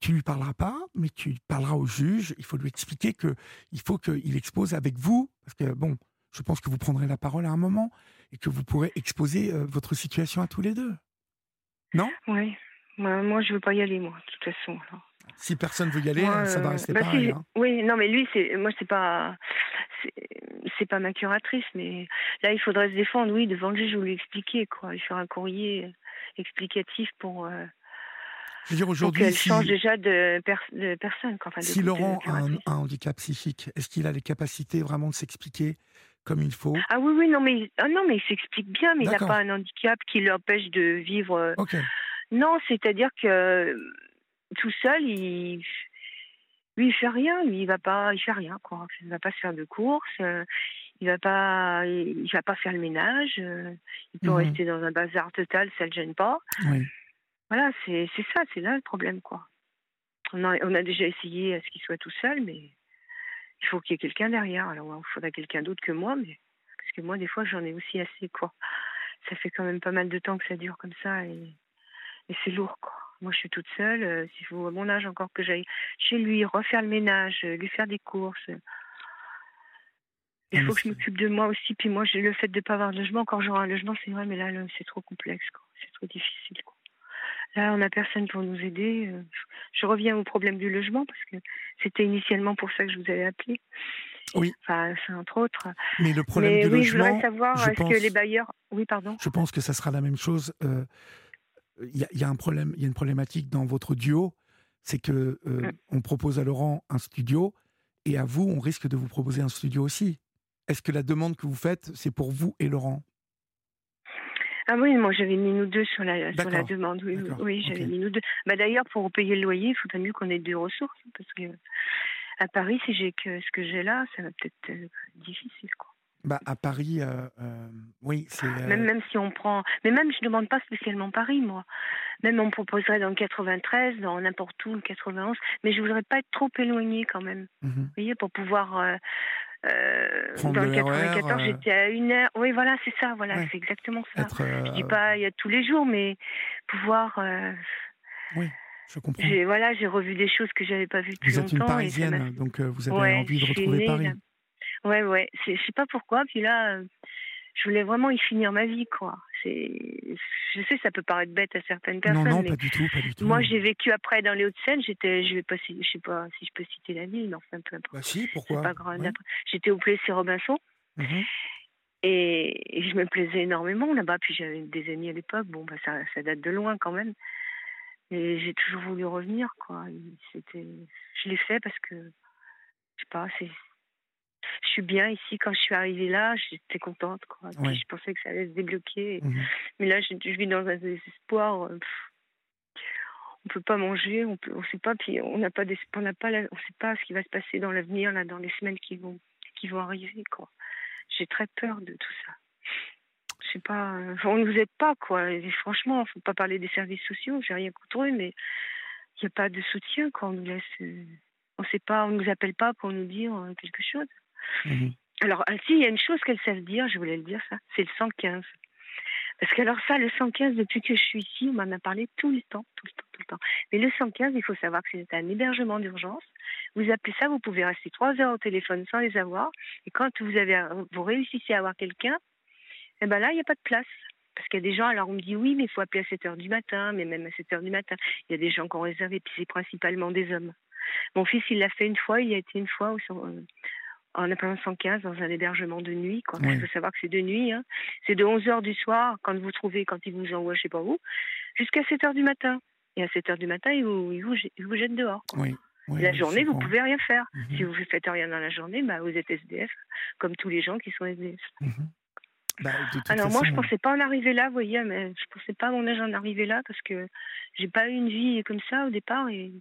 tu lui parleras pas, mais tu parleras au juge. Il faut lui expliquer que il faut qu'il expose avec vous, parce que bon, je pense que vous prendrez la parole à un moment et que vous pourrez exposer votre situation à tous les deux. Non? Oui. Moi, je veux pas y aller, moi, de toute façon. Si personne veut y aller, ça va rester bah pareil. Hein. Oui, non, mais lui, c'est moi, c'est pas, c'est pas ma curatrice, mais là, il faudrait se défendre, oui, devant le juge, ou lui expliquer, quoi, lui faire un courrier explicatif pour. Euh, je veux dire, aujourd'hui. Elle change déjà de, personne. si Laurent a un, handicap psychique, est-ce qu'il a les capacités vraiment de s'expliquer comme il faut? Ah oui, oui, non, mais, ah non, mais il s'explique bien, mais il n'a pas un handicap qui l'empêche de vivre. Euh. Non, c'est-à-dire que tout seul, il lui il fait rien, lui il va pas, il fait rien quoi. Il va pas se faire de courses, euh, il va pas, il va pas faire le ménage, euh, il peut mmh rester dans un bazar total, ça le gêne pas. Oui. Voilà, c'est c'est ça, c'est là le problème quoi. On a, on a déjà essayé à ce qu'il soit tout seul, mais il faut qu'il y ait quelqu'un derrière. Alors il faudra quelqu'un d'autre que moi, mais parce que moi des fois j'en ai aussi assez quoi. Ça fait quand même pas mal de temps que ça dure comme ça et, et c'est lourd quoi. Moi, je suis toute seule. Euh, S'il faut à mon âge encore que j'aille chez lui, refaire le ménage, euh, lui faire des courses. Il faut que je m'occupe de moi aussi. Puis moi, j'ai le fait de ne pas avoir de logement. Quand j'aurai un logement, c'est vrai, mais là, c'est trop complexe. C'est trop difficile. Là, on n'a personne pour nous aider. Euh, je reviens au problème du logement parce que c'était initialement pour ça que je vous avais appelé. Oui. Enfin, c'est entre autres. Mais le problème du oui, logement. je voudrais savoir, est-ce que les bailleurs. Oui, pardon. Je pense que ça sera la même chose il y, a un problème, il y a une problématique dans votre duo, c'est que euh, mm. on propose à Laurent un studio et à vous, on risque de vous proposer un studio aussi. Est-ce que la demande que vous faites, c'est pour vous et Laurent? Ah oui, moi j'avais mis nous deux sur la, sur la demande. Oui, oui j'avais mis nous deux. Bah, D'ailleurs, pour payer le loyer, il faudrait mieux qu'on ait deux ressources. Parce que à Paris, si j'ai que ce que j'ai là, ça va peut-être être euh, difficile. Quoi. Bah, à Paris, euh, euh, oui, c'est. Même, même si on prend. Mais même, je ne demande pas spécialement Paris, moi. Même on me proposerait dans le 93, dans n'importe où, le 91. Mais je voudrais pas être trop éloignée quand même. Mmh Vous voyez, pour pouvoir. dans le 94, j'étais à une heure. Oui, voilà, c'est ça, voilà, c'est exactement ça. je dis pas il y a tous les jours, mais pouvoir. Oui. Je comprends. Voilà, j'ai revu des choses que j'avais pas vues depuis longtemps. Vous êtes une Parisienne, donc vous avez envie de retrouver Paris. Ouais, ouais. Je sais pas pourquoi. Puis là, euh, je voulais vraiment y finir ma vie, quoi. Je sais, ça peut paraître bête à certaines personnes. Non, non, pas du tout, pas du tout. Moi, j'ai vécu après dans les Hauts-de-Seine. J'étais, je vais pas, je sais pas si je peux citer la ville, mais enfin peu importe. Bah si, pourquoi? Pas grave. J'étais au Plessis Robinson. Mhm. Et, je me plaisais énormément là-bas. Puis j'avais des amis à l'époque. Bon, bah, ça, ça date de loin quand même. Et j'ai toujours voulu revenir, quoi. C'était, je l'ai fait parce que, je sais pas, c'est, suis bien ici. Quand je suis arrivée là, j'étais contente. Quoi. je pensais que ça allait se débloquer. Mmh Mais là, je, vis dans un désespoir. Euh, on peut pas manger, on on sait pas, puis on n'a pas, on n'a pas, on sait pas ce qui va se passer dans l'avenir, là, dans les semaines qui vont, qui vont arriver, quoi. J'ai très peur de tout ça. Je sais pas, euh, on ne nous aide pas, quoi. Et franchement, faut pas parler des services sociaux, j'ai rien contre eux, mais il n'y a pas de soutien quand on nous laisse. Euh, on sait pas, on nous appelle pas pour nous dire quelque chose. Mhm. Alors, ah, si, il y a une chose qu'elles savent dire, je voulais le dire, ça, c'est le 115. Parce que alors ça, le 115, depuis que je suis ici, on m'en a parlé tout le temps, tout le temps, tout le temps. Mais le 115, il faut savoir que c'est un hébergement d'urgence. Vous appelez ça, vous pouvez rester trois heures au téléphone sans les avoir. Et quand vous, avez, vous réussissez à avoir quelqu'un, eh ben là, il n'y a pas de place. Parce qu'il y a des gens, alors on me dit oui, mais il faut appeler à 7 heures du matin, mais même à 7 heures du matin, il y a des gens qui ont réservé, puis c'est principalement des hommes. Mon fils, il l'a fait une fois, il y a été une fois au, en appelant 115 dans un hébergement de nuit. Quoi. Il faut savoir que c'est de nuit. Hein. C'est de 11h du soir, quand vous trouvez, quand ils vous envoient, je sais pas où, jusqu'à 7h du matin. Et à 7h du matin, ils vous, ils vous, jettent dehors. la journée, vous pouvez rien faire. Mhm. Si vous ne faites rien dans la journée, bah, vous êtes SDF, comme tous les gens qui sont SDF. Mhm. Bah, Alors moi, je pensais pas en arriver là, vous voyez, mais je pensais pas à mon âge en arriver là parce que j'ai pas eu une vie comme ça au départ et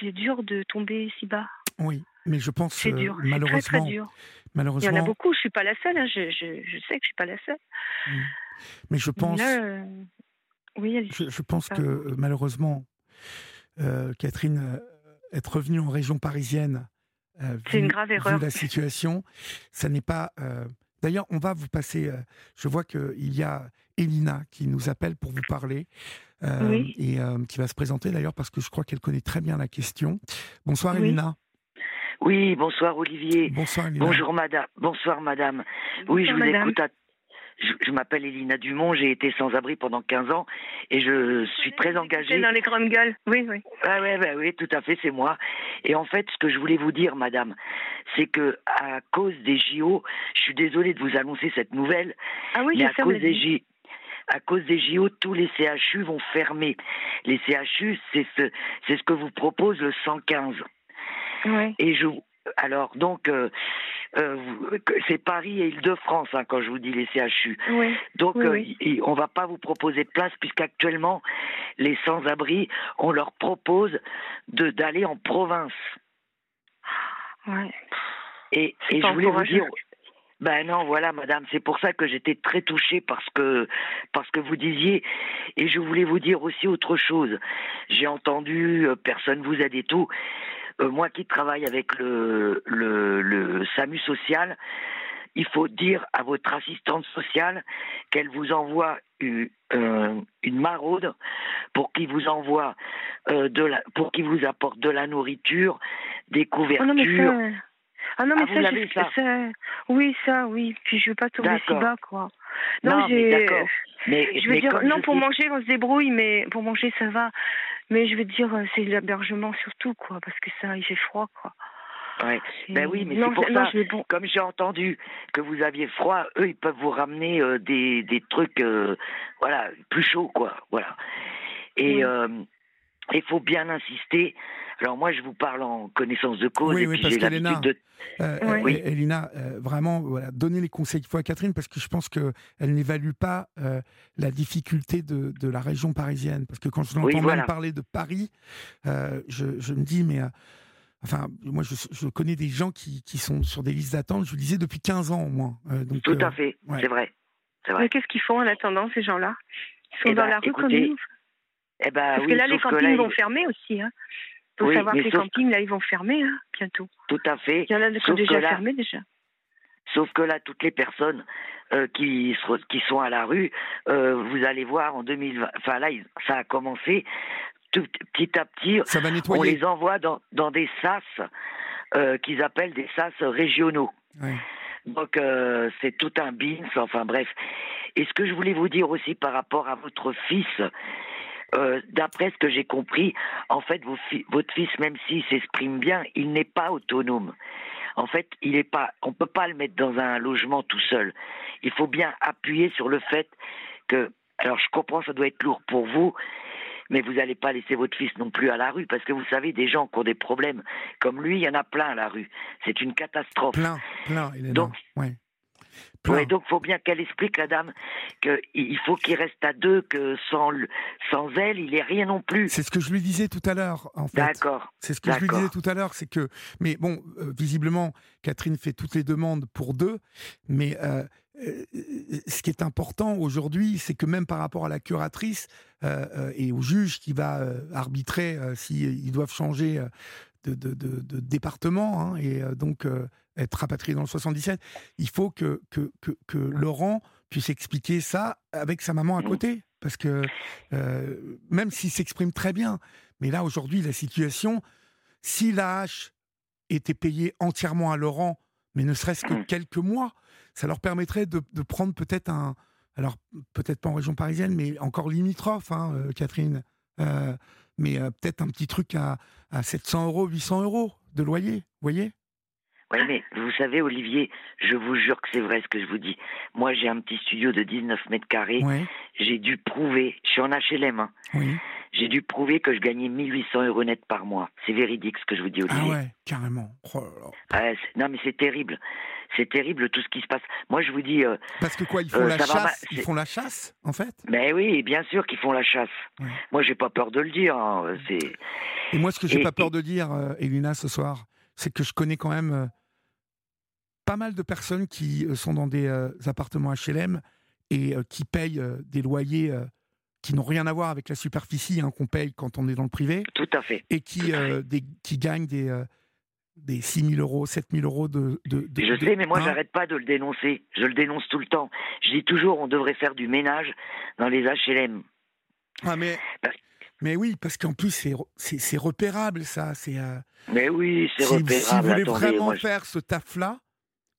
c'est dur de tomber si bas. Oui, mais je pense c'est dur. malheureusement, très, très dur. malheureusement, il y en a beaucoup. Je suis pas la seule. Hein. Je, je, je, sais que je suis pas la seule. Mmh. Mais je pense, euh, oui, je, je, pense que euh, malheureusement, euh, Catherine, être revenue en région parisienne, c'est une grave erreur. Vu la situation, ça n'est pas. D'ailleurs, on va vous passer. je vois qu'il y a Elina qui nous appelle pour vous parler. et qui va se présenter d'ailleurs parce que je crois qu'elle connaît très bien la question. Bonsoir Elina. Oui, bonsoir Olivier. Bonsoir Bonjour madame. Bonsoir madame. oui, je vous écoute. Je, m'appelle Elina Dumont, j'ai été sans-abri pendant 15 ans et je suis très engagée. dans les grandes gueules, oui, oui. Ah ouais, bah oui, tout à fait, c'est moi. Et en fait, ce que je voulais vous dire, madame, c'est que à cause des JO, je suis désolée de vous annoncer cette nouvelle, ah oui, mais à cause des JO, à cause des JO, tous les CHU vont fermer. Les CHU, c'est ce, c'est ce que vous propose le 115. Et je, alors donc, euh, euh, c'est Paris et Île-de-France hein, quand je vous dis les CHU. Donc oui, euh, on va pas vous proposer de place puisqu'actuellement les sans-abri, on leur propose de d'aller en province. Et, et je voulais vous dire. Ben non, voilà, madame, c'est pour ça que j'étais très touchée parce que parce que vous disiez et je voulais vous dire aussi autre chose. J'ai entendu personne vous aide et tout. Euh, moi qui travaille avec le, le, SAMU social, il faut dire à votre assistante sociale qu'elle vous envoie une, euh, une maraude pour qu'il vous envoie euh, de la, pour qu'il vous apporte de la nourriture, des couvertures. Ah non, mais ah, ça, ça, Oui, ça, oui. Puis je veux pas tomber si bas, quoi. Non, j'ai. Mais, je veux dire, non, pour manger, on se débrouille, mais pour manger, ça va. Mais je veux dire, euh, c'est l'hébergement surtout, quoi, parce que ça, il fait froid, quoi. Ouais. Ben oui, mais c'est pour ça, comme j'ai entendu que vous aviez froid, eux, ils peuvent vous ramener euh, des, des trucs, euh, voilà, plus chauds, quoi, voilà. Et il faut bien insister alors moi, je vous parle en connaissance de cause oui, et oui, puis j'ai l'habitude de... Euh, oui. Elina, euh, vraiment, voilà, donner les conseils qu'il faut à Catherine parce que je pense qu'elle n'évalue pas euh, la difficulté de, de, la région parisienne. Parce que quand je l'entends même parler de Paris, je, je, me dis, mais Enfin, moi, je, connais des gens qui, qui, sont sur des listes d'attente, je vous disais, depuis 15 ans au moins. donc, Tout à fait, c'est vrai. Mais qu'est-ce qu'ils font en attendant, ces gens-là? Ils sont eh dans ben, la rue comme nous eh ben, Parce que là, les campings vont fermer aussi. Hein. Il faut savoir que les campings, là, ils vont fermer hein, bientôt. Tout à fait. Il y en a qui sont déjà fermés, déjà. Sauf que là, toutes les personnes euh, qui, qui sont à la rue, euh, vous allez voir en 2020, enfin là, ça a commencé, tout, petit à petit, on les envoie dans, dans des sas euh, qu'ils appellent des sas régionaux. Donc c'est tout un bins, enfin bref. Et ce que je voulais vous dire aussi par rapport à votre fils, d'après ce que j'ai compris, en fait, votre fils, même s'il s'exprime bien, il n'est pas autonome en fait, il est pas, on peut pas le mettre dans un logement tout seul. Il faut bien appuyer sur le fait que, alors je comprends, ça doit être lourd pour vous, mais vous n'allez pas laisser votre fils non plus à la rue, parce que vous savez, des gens qui ont des problèmes comme lui, il y en a plein à la rue. C'est une catastrophe. Plein, plein, il est Donc, ouais. Ouais, donc faut bien qu'elle explique, la dame, qu'il faut qu'il reste à deux, que sans, sans elle, il n'est rien non plus. C'est ce que je lui disais tout à l'heure, en fait. D'accord. C'est ce que je lui disais tout à l'heure, c'est que, mais bon, euh, visiblement, Catherine fait toutes les demandes pour deux, mais euh, euh, ce qui est important aujourd'hui, c'est que même par rapport à la curatrice et au juge qui va arbitrer s'ils doivent changer de, de, département, hein, et donc être rapatrié dans le 77, il faut que, que, que, Laurent puisse expliquer ça avec sa maman à mmh. côté. Parce que euh, même s'il s'exprime très bien, mais là aujourd'hui, la situation, si la hache était payée entièrement à Laurent, mais ne serait-ce que mmh. quelques mois, ça leur permettrait de, de prendre peut-être un. Alors, peut-être pas en région parisienne, mais encore limitrophe, hein, euh, Catherine. Euh, mais peut-être un petit truc à, à 700 euros, 800 euros de loyer, vous voyez? Oui, mais vous savez, Olivier, je vous jure que c'est vrai ce que je vous dis. Moi, j'ai un petit studio de 19 mètres carrés. J'ai dû prouver, je suis en HLM, hein. j'ai dû prouver que je gagnais 1800 euros net par mois. C'est véridique ce que je vous dis, Olivier. Ah ouais, carrément. Oh non, mais c'est terrible. C'est terrible tout ce qui se passe. Moi, je vous dis. Euh, Parce que quoi, ils font, euh, la, chasse, ils font la chasse, en fait? Mais oui, bien sûr qu'ils font la chasse. Moi, j'ai pas peur de le dire. Hein, et moi, ce que j'ai pas peur de dire, euh, Elina, ce soir, c'est que je connais quand même pas mal de personnes qui sont dans des appartements HLM et qui payent des loyers qui n'ont rien à voir avec la superficie hein, qu'on paye quand on est dans le privé. Tout à fait. Et qui, des, qui gagnent des, des 6 000 euros, 7 000 euros de. de, je sais, mais moi, j'arrête pas de le dénoncer. Je le dénonce tout le temps. Je dis toujours, on devrait faire du ménage dans les HLM. Ah, mais. Mais oui, parce qu'en plus, c'est repérable, ça. C'est. Mais oui, c'est repérable. Si vous voulez vraiment faire ce taf-là,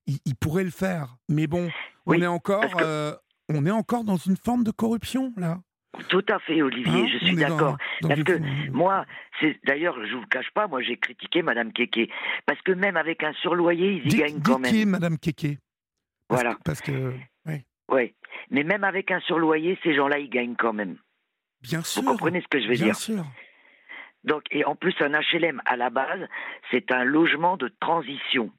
il, pourrait le faire. Mais bon, on, est encore, euh, on est encore dans une forme de corruption, là. Tout à fait, Olivier, hein, je suis d'accord. Parce que moi, c'est d'ailleurs, je vous le cache pas, moi j'ai critiqué Madame Keke, parce que même avec un surloyer, ils y gagnent quand même. Qui Madame Keke Voilà. parce que, oui. Ouais. Mais même avec un surloyer, ces gens-là, ils gagnent quand même. Bien sûr. Vous comprenez ce que je veux dire Bien sûr. Donc, et en plus, un HLM à la base, c'est un logement de transition.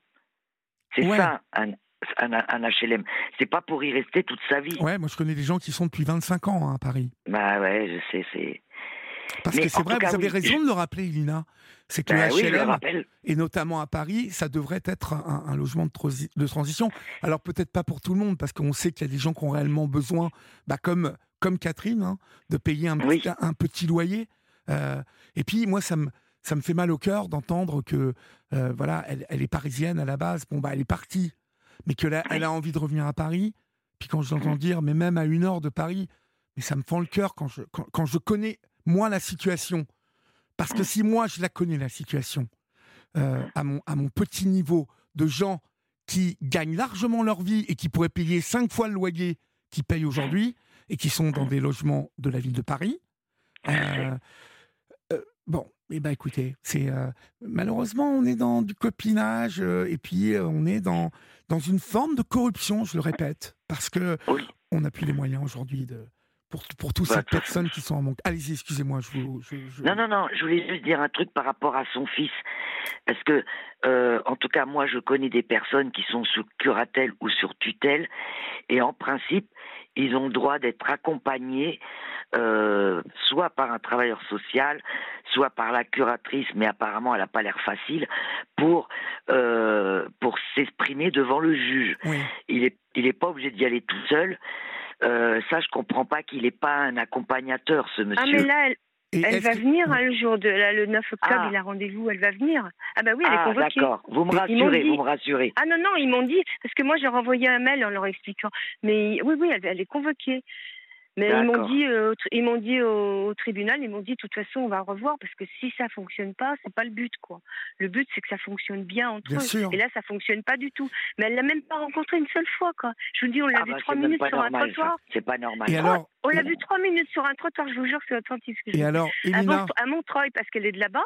C'est ça, un, un, HLM. C'est pas pour y rester toute sa vie. Ouais, moi je connais des gens qui sont depuis 25 ans hein, à Paris. Bah ouais, je sais, c'est. Parce que c'est vrai, vous avez raison de le rappeler, Lina. C'est que bah le HLM, et notamment à Paris, ça devrait être un, logement de, de, transition. Alors peut-être pas pour tout le monde, parce qu'on sait qu'il y a des gens qui ont réellement besoin, bah, comme, comme Catherine, hein, de payer un, petit, un petit loyer. Euh, et puis moi, ça me, ça me fait mal au cœur d'entendre que euh, voilà, elle, est parisienne à la base. Bon bah elle est partie, mais que là, elle a envie de revenir à Paris. Puis quand j'entends dire, mais même à une heure de Paris, mais ça me fend le cœur quand je quand, je connais moi la situation. Parce que si moi je la connais la situation euh, à mon à mon petit niveau de gens qui gagnent largement leur vie et qui pourraient payer cinq fois le loyer qu'ils payent aujourd'hui et qui sont dans des logements de la ville de Paris. Euh, bon, eh ben écoutez, c'est euh, malheureusement on est dans du copinage euh, et puis euh, on est dans dans une forme de corruption, je le répète, parce que on n'a plus les moyens aujourd'hui de pour, pour toutes bah, ces personnes qui sont en manque. Allez-y, excusez-moi, je vous. Non, non, non, je voulais juste dire un truc par rapport à son fils, parce que en tout cas moi je connais des personnes qui sont sous curatelle ou sur tutelle, et en principe ils ont le droit d'être accompagnés euh, soit par un travailleur social, soit par la curatrice, mais apparemment elle n'a pas l'air facile, pour, euh, pour s'exprimer devant le juge. Il n'est il est pas obligé d'y aller tout seul. Euh, ça, je comprends pas qu'il n'est pas un accompagnateur, ce monsieur. Ah, mais là, elle, va venir hein, le jour de le 9 octobre, ah. il a rendez-vous, elle va venir. Ah bah oui, elle est ah, convoquée. D'accord, vous me rassurez, vous me rassurez. Ah non non, ils m'ont dit parce que moi j'ai renvoyé un mail en leur expliquant. Mais oui oui, elle est convoquée. Mais ils m'ont dit, euh, ils m'ont dit au, tribunal, ils m'ont dit, de toute façon, on va revoir parce que si ça fonctionne pas, c'est pas le but, quoi. Le but, c'est que ça fonctionne bien entre eux. Et là, ça fonctionne pas du tout. Mais elle l'a même pas rencontré une seule fois, quoi. Je vous dis, on l'a ah vu bah, trois minutes sur un trottoir. C'est pas normal. Et alors, on l'a vu trois minutes sur un trottoir. Je vous jure, c'est authentique. Et alors, Elina... à Montreuil, parce qu'elle est de là-bas,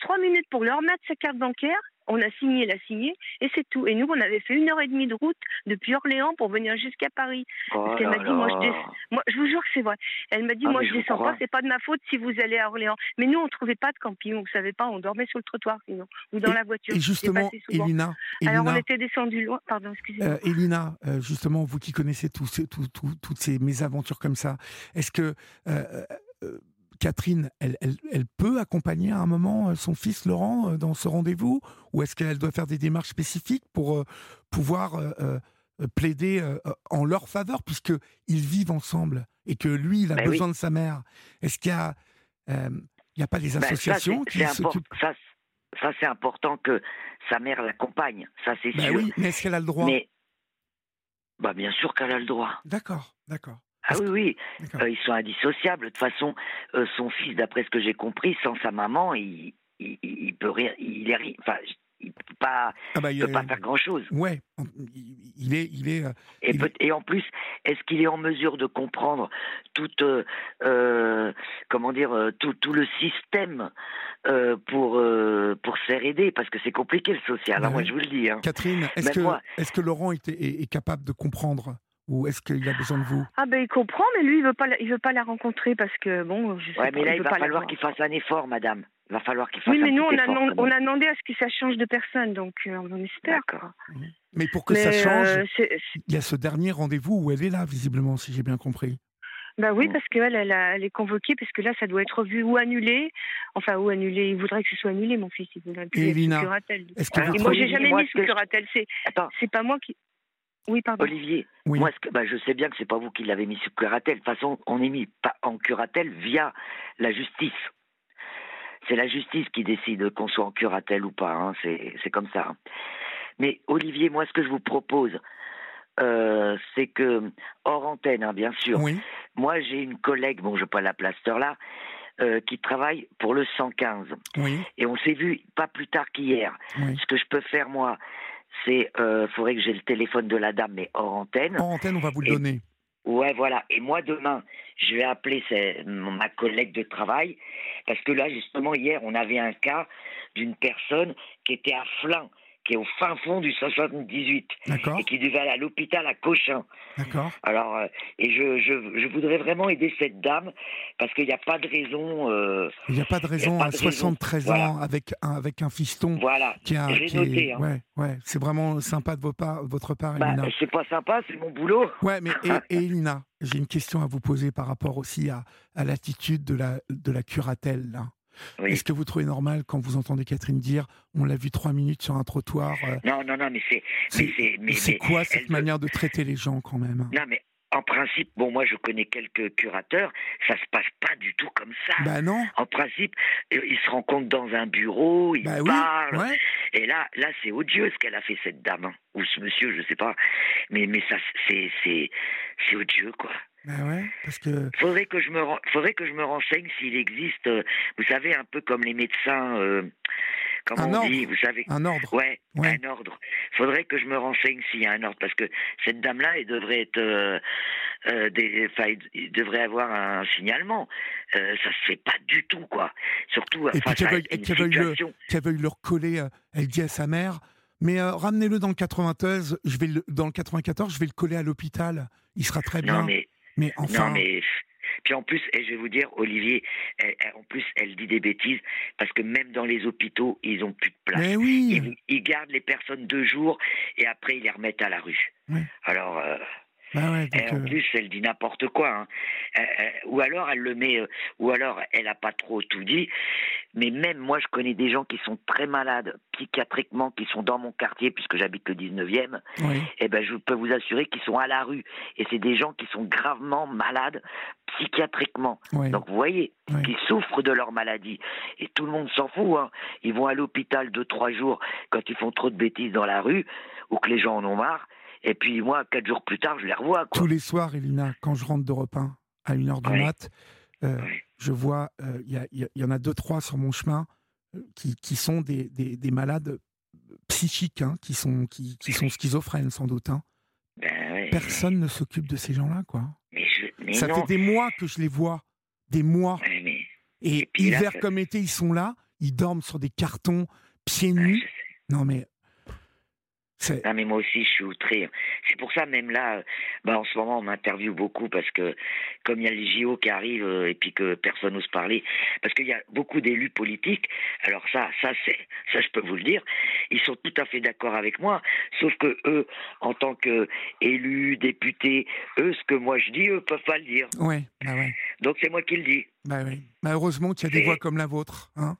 trois minutes pour leur mettre sa carte bancaire on a signé, elle a signé, et c'est tout. Et nous, on avait fait une heure et demie de route depuis Orléans pour venir jusqu'à Paris. Parce oh qu'elle m'a dit, moi je, moi, je vous jure que c'est vrai. Elle m'a dit, ah, moi je descends pas, c'est pas de ma faute si vous allez à Orléans. Mais nous, on trouvait pas de camping, on savait pas, on dormait sur le trottoir sinon, ou dans la voiture. Et justement, Elina, Alors on était descendu loin, pardon, excusez-moi. Euh, Elina, euh, justement, vous qui connaissez toutes ces mésaventures comme ça, est-ce que. Euh, Catherine, elle, peut accompagner à un moment euh, son fils Laurent euh, dans ce rendez-vous? Ou est-ce qu'elle doit faire des démarches spécifiques pour euh, pouvoir plaider en leur faveur, puisqu'ils vivent ensemble et que lui, il a ben besoin de sa mère? Est-ce qu'il n'y a, pas des ben, associations qui s'occupent ça, ça c'est important que sa mère l'accompagne, ça c'est ben sûr. Oui, mais est-ce qu'elle a le droit? Mais... Bah, bien sûr qu'elle a le droit. D'accord, d'accord. Ah oui, oui, euh, ils sont indissociables. De toute façon, euh, son fils, d'après ce que j'ai compris, sans sa maman, il, il, peut rien, il est. Enfin, il peut pas, ah bah, peut pas faire grand chose. Ouais, il est, il est. Euh, et, et en plus, est-ce qu'il est en mesure de comprendre tout, comment dire, tout, tout le système pour pour se faire aider? Parce que c'est compliqué le social. Hein, moi, je vous le dis. Hein. Catherine, est-ce que, est que Laurent est, est capable de comprendre ou est-ce qu'il a besoin de vous? Ah ben il comprend, mais lui il veut pas, il veut pas la rencontrer parce que bon, je sais ouais, mais là il, va falloir qu'il fasse un effort, madame. Il va falloir qu'il fasse oui, mais nous on a, on a demandé à ce que ça change de personne, donc euh, on espère. D'accord. Mais pour que ça change, euh, il y a ce dernier rendez-vous où elle est là, visiblement, si j'ai bien compris. Bah oui, parce qu'elle, elle, elle, est convoquée, parce que là, ça doit être vu ou annulé. Enfin, ou annulé. Il voudrait que ce soit annulé, mon fils. Il voudrait plus Et Est-ce que Et moi, j'ai jamais mis sous curatelle. C'est, c'est pas moi qui. Oui, pardon. Olivier, moi, bah, je sais bien que c'est pas vous qui l'avez mis sous curatelle. De toute façon, on est mis pas en curatelle via la justice. C'est la justice qui décide qu'on soit en curatelle ou pas. Hein. C'est comme ça. Hein. Mais Olivier, moi, ce que je vous propose, euh, c'est que, hors antenne, hein, bien sûr, moi, j'ai une collègue, bon, je ne pas la plaster là, euh, qui travaille pour le 115. Et on s'est vu pas plus tard qu'hier. Ce que je peux faire, moi, c'est euh, faudrait que j'ai le téléphone de la dame, mais hors antenne. Hors antenne, on va vous le donner. Ouais, voilà. Et moi, demain, je vais appeler ma collègue de travail, parce que là, justement, hier, on avait un cas d'une personne qui était à flanc qui est au fin fond du 78 et qui devait aller à l'hôpital à Cochin. D'accord. Alors, euh, et je, je, je, voudrais vraiment aider cette dame parce qu'il n'y a pas de raison. Euh, il n'y a pas de raison à 73 ans avec un, avec un fiston. Voilà. Qui a, J'ai noté. Hein. Ouais, ouais. C'est vraiment sympa de votre part, votre part bah, C'est pas sympa, c'est mon boulot. Ouais, mais et, Elina, j'ai une question à vous poser par rapport aussi à, à l'attitude de la, de la curatelle. Là. Est-ce que vous trouvez normal quand vous entendez Catherine dire on l'a vu trois minutes sur un trottoir euh, Non, non, non, mais c'est. C'est quoi cette manière de traiter les gens quand même Non, mais en principe, bon, moi je connais quelques curateurs, ça se passe pas du tout comme ça. Bah non. En principe, euh, ils se rencontrent dans un bureau, ils bah parlent. Et là, là, c'est odieux ce qu'elle a fait cette dame hein. ou ce monsieur, je sais pas. Mais mais ça, c'est c'est c'est odieux quoi. Ouais, parce que. Faudrait que je me, faudrait que je me renseigne s'il existe, euh, vous savez, un peu comme les médecins, euh, comment on dit, vous savez. Un ordre. Ouais, un ordre. Faudrait que je me renseigne s'il y a un ordre, parce que cette dame-là, elle devrait être, euh, des, devrait avoir un signalement. Ça se fait pas du tout, quoi. Surtout Et face à une situation. Qui avait eu leur coller, elle dit à sa mère. Mais ramenez-le dans le 93, je vais le, dans le 94, je vais le coller à l'hôpital. Il sera très bien. Non, mais mais enfin. Non, mais. Puis en plus, et je vais vous dire, Olivier, en plus, elle dit des bêtises, parce que même dans les hôpitaux, ils n'ont plus de place. Mais oui. Ils, gardent les personnes deux jours et après, ils les remettent à la rue. Alors. Euh, Ouais, en plus, elle dit n'importe quoi. Hein. ou alors elle le met, ou alors elle a pas trop tout dit. Mais même moi, je connais des gens qui sont très malades psychiatriquement, qui sont dans mon quartier, puisque j'habite le 19e. Et eh ben, je peux vous assurer qu'ils sont à la rue. Et c'est des gens qui sont gravement malades psychiatriquement. Donc, vous voyez, qui souffrent de leur maladie. Et tout le monde s'en fout. Hein. Ils vont à l'hôpital deux, trois jours quand ils font trop de bêtises dans la rue, ou que les gens en ont marre. Et puis, moi, quatre jours plus tard, je les revois. Tous les soirs, Elina, quand je rentre d'Europe 1 à 1h du mat', euh, je vois, euh, il y, en a deux, trois sur mon chemin euh, qui, sont des, malades psychiques, hein, qui, sont, qui, sont schizophrènes sans doute. Hein. Ben Personne ne s'occupe de ces gens-là, quoi. Ça fait des mois que je les vois, des mois. Et, hiver comme été, ils sont là, ils dorment sur des cartons, pieds nus. non mais ah, mais moi aussi, je suis outré. C'est pour ça, même là, bah, en ce moment, on m'interviewe beaucoup parce que, comme il y a les JO qui arrivent euh, et puis que personne n'ose parler, parce qu'il y a beaucoup d'élus politiques. Alors ça, ça, c'est, ça, je peux vous le dire. Ils sont tout à fait d'accord avec moi, sauf que eux, en tant qu'élus, députés, eux, ce que moi je dis, eux peuvent pas le dire. Ouais, bah ouais. Donc c'est moi qui le dis. Bah oui. Bah heureusement qu'il y a des voix comme la vôtre. Hein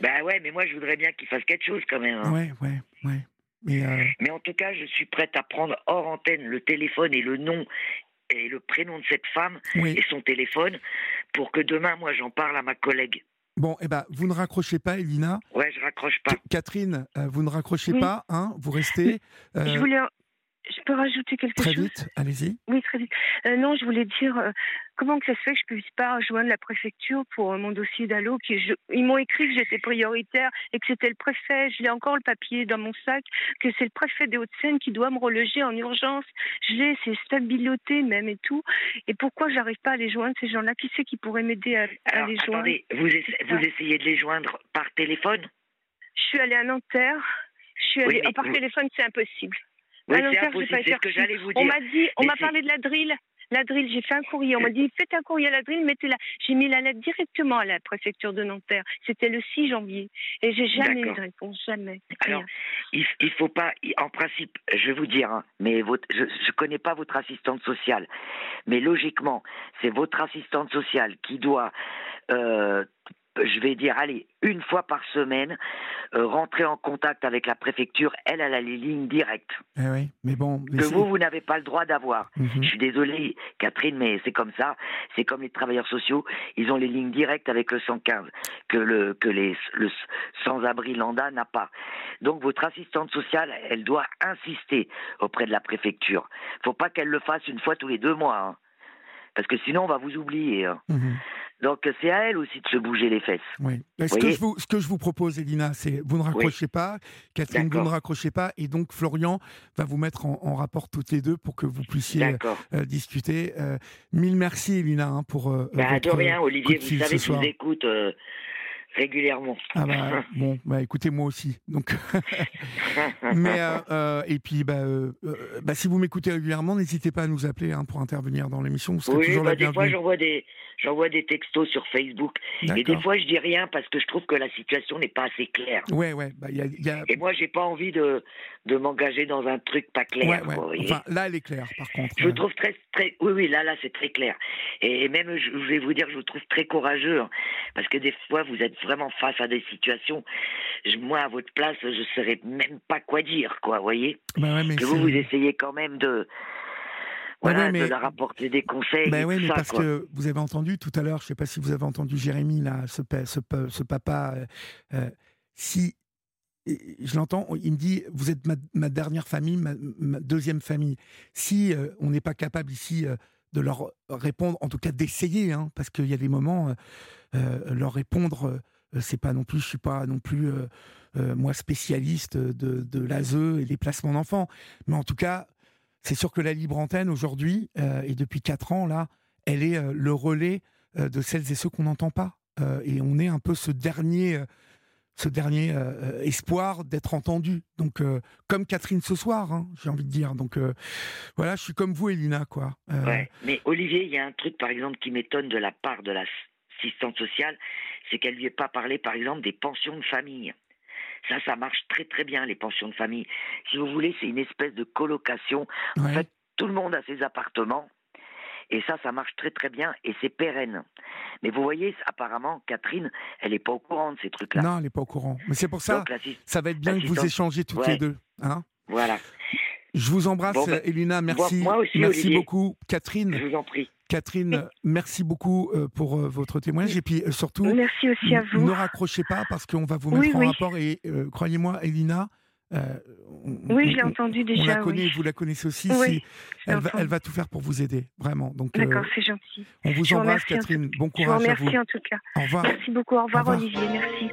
bah ouais, mais moi je voudrais bien qu'ils fassent quelque chose quand même. Hein. Ouais, ouais, ouais. Euh, Mais, en tout cas, je suis prête à prendre hors antenne le téléphone et le nom et le prénom de cette femme et son téléphone pour que demain, moi, j'en parle à ma collègue. Bon, eh ben, vous ne raccrochez pas, Elina. Ouais, je raccroche pas. Catherine, euh, vous ne raccrochez pas, hein Vous restez. Je euh, voulais je peux rajouter quelque chose Très vite, allez-y. Oui, très vite. Euh, non, je voulais dire, euh, comment que ça se fait que je ne puisse pas rejoindre la préfecture pour euh, mon dossier d'allô Ils m'ont écrit que j'étais prioritaire et que c'était le préfet, je l'ai encore le papier dans mon sac, que c'est le préfet des Hauts-de-Seine qui doit me reloger en urgence. Je l'ai, c'est stabiloté même et tout. Et pourquoi j'arrive pas à les joindre, ces gens-là? Qui c'est qui pourrait m'aider à, les joindre? attendez, vous, vous essayez de les joindre par téléphone? Je suis allée à Nanterre. Je suis allée... par téléphone, c'est impossible. Oui, c'est ce que j'allais vous dire. On m'a dit, on m'a parlé de la drill. La drill, j'ai fait un courrier. On m'a dit, faites un courrier à la drill, mettez-la. J'ai mis la lettre directement à la préfecture de Nanterre. C'était le 6 janvier. Et j'ai jamais eu de réponse, jamais. Alors, il, il faut pas, en principe, je vais vous dire, hein, mais votre, je ne connais pas votre assistante sociale, mais logiquement, c'est votre assistante sociale qui doit euh, je vais dire, allez, une fois par semaine, euh, rentrer en contact avec la préfecture. Elle, elle a les lignes directes. Eh oui, mais bon. que vous, vous n'avez pas le droit d'avoir. Mhm. Je suis désolé, Catherine, mais c'est comme ça. C'est comme les travailleurs sociaux. Ils ont les lignes directes avec le 115 que le que les le sans-abri lambda n'a pas. Donc votre assistante sociale, elle doit insister auprès de la préfecture. Faut pas qu'elle le fasse une fois tous les deux mois. Hein. parce que sinon on va vous oublier. Hein. Mhm. Donc c'est à elle aussi de se bouger les fesses. Oui. Ce que, je vous, ce que je vous propose, Elina, c'est vous ne raccrochez pas, Catherine, vous ne raccrochez pas, et donc Florian va vous mettre en, rapport toutes les deux pour que vous puissiez euh, discuter. Euh, mille merci, Elina, hein, pour. Euh, bah, votre de rien, Olivier, vous savez je vous écoute régulièrement. Ah bah, bon, bah écoutez moi aussi. Donc, mais et puis bah, bah, si vous m'écoutez régulièrement, n'hésitez pas à nous appeler hein, pour intervenir dans l'émission. Oui, toujours bah, des fois j'envoie des j'envoie des textos sur Facebook. Et des fois, je dis rien parce que je trouve que la situation n'est pas assez claire. Ouais, ouais. Bah, y a... Et moi, j'ai pas envie de, de m'engager dans un truc pas clair. enfin, là, elle est claire, par contre. Je vous trouve très, très. Oui, oui, là, là, c'est très clair. Et même, je vais vous dire, je vous trouve très courageux. Hein, parce que des fois, vous êtes vraiment face à des situations. moi, à votre place, je ne saurais même pas quoi dire, quoi, vous voyez bah Que vous, vous essayez quand même de voilà, mais... de leur apporter des conseils. Ben oui, mais parce que vous avez entendu tout à l'heure, je ne sais pas si vous avez entendu Jérémy, là, ce, ce, ce papa, euh, euh, si je l'entends, il me dit vous êtes ma, dernière famille, ma, deuxième famille. Si euh, on n'est pas capable ici de leur répondre, en tout cas d'essayer, hein, parce qu'il y a des moments, leur répondre, c'est pas non plus, je suis pas non plus moi spécialiste de, de l'ASE et des placements d'enfants, mais en tout cas c'est sûr que la libre antenne aujourd'hui, euh, et depuis quatre ans, là, elle est euh, le relais euh, de celles et ceux qu'on n'entend pas. et on est un peu ce dernier, ce dernier espoir d'être entendu. Donc, comme Catherine ce soir, hein, j'ai envie de dire. Donc, voilà, je suis comme vous, Elina, quoi. Mais Olivier, il y a un truc, par exemple, qui m'étonne de la part de l'assistante sociale, c'est qu'elle lui ait pas parlé, par exemple, des pensions de famille. Ça, ça marche très très bien, les pensions de famille. Si vous voulez, c'est une espèce de colocation. En fait, Tout le monde a ses appartements. Et ça, ça marche très très bien et c'est pérenne. Mais vous voyez, apparemment, Catherine, elle n'est pas au courant de ces trucs-là. Non, elle n'est pas au courant. Mais c'est pour ça, ça va être bien que vous échangez toutes les deux. Hein voilà. Je vous embrasse, ben, Elina. Merci. Moi aussi, merci beaucoup, Catherine. Je vous en prie. Catherine, merci beaucoup euh, pour euh, votre témoignage et puis euh, surtout, merci aussi à vous. Ne raccrochez pas parce qu'on va vous mettre en rapport et croyez-moi, Elina, oui, je l'ai entendu déjà. On la connaît, vous la connaissez aussi. Si, elle, va, elle, va, tout faire pour vous aider, vraiment. Donc, D'accord, c'est gentil. On vous embrasse, Catherine. Bon courage. Je vous remercie à en tout cas. Au revoir. Merci beaucoup. Au revoir, Olivier. Merci.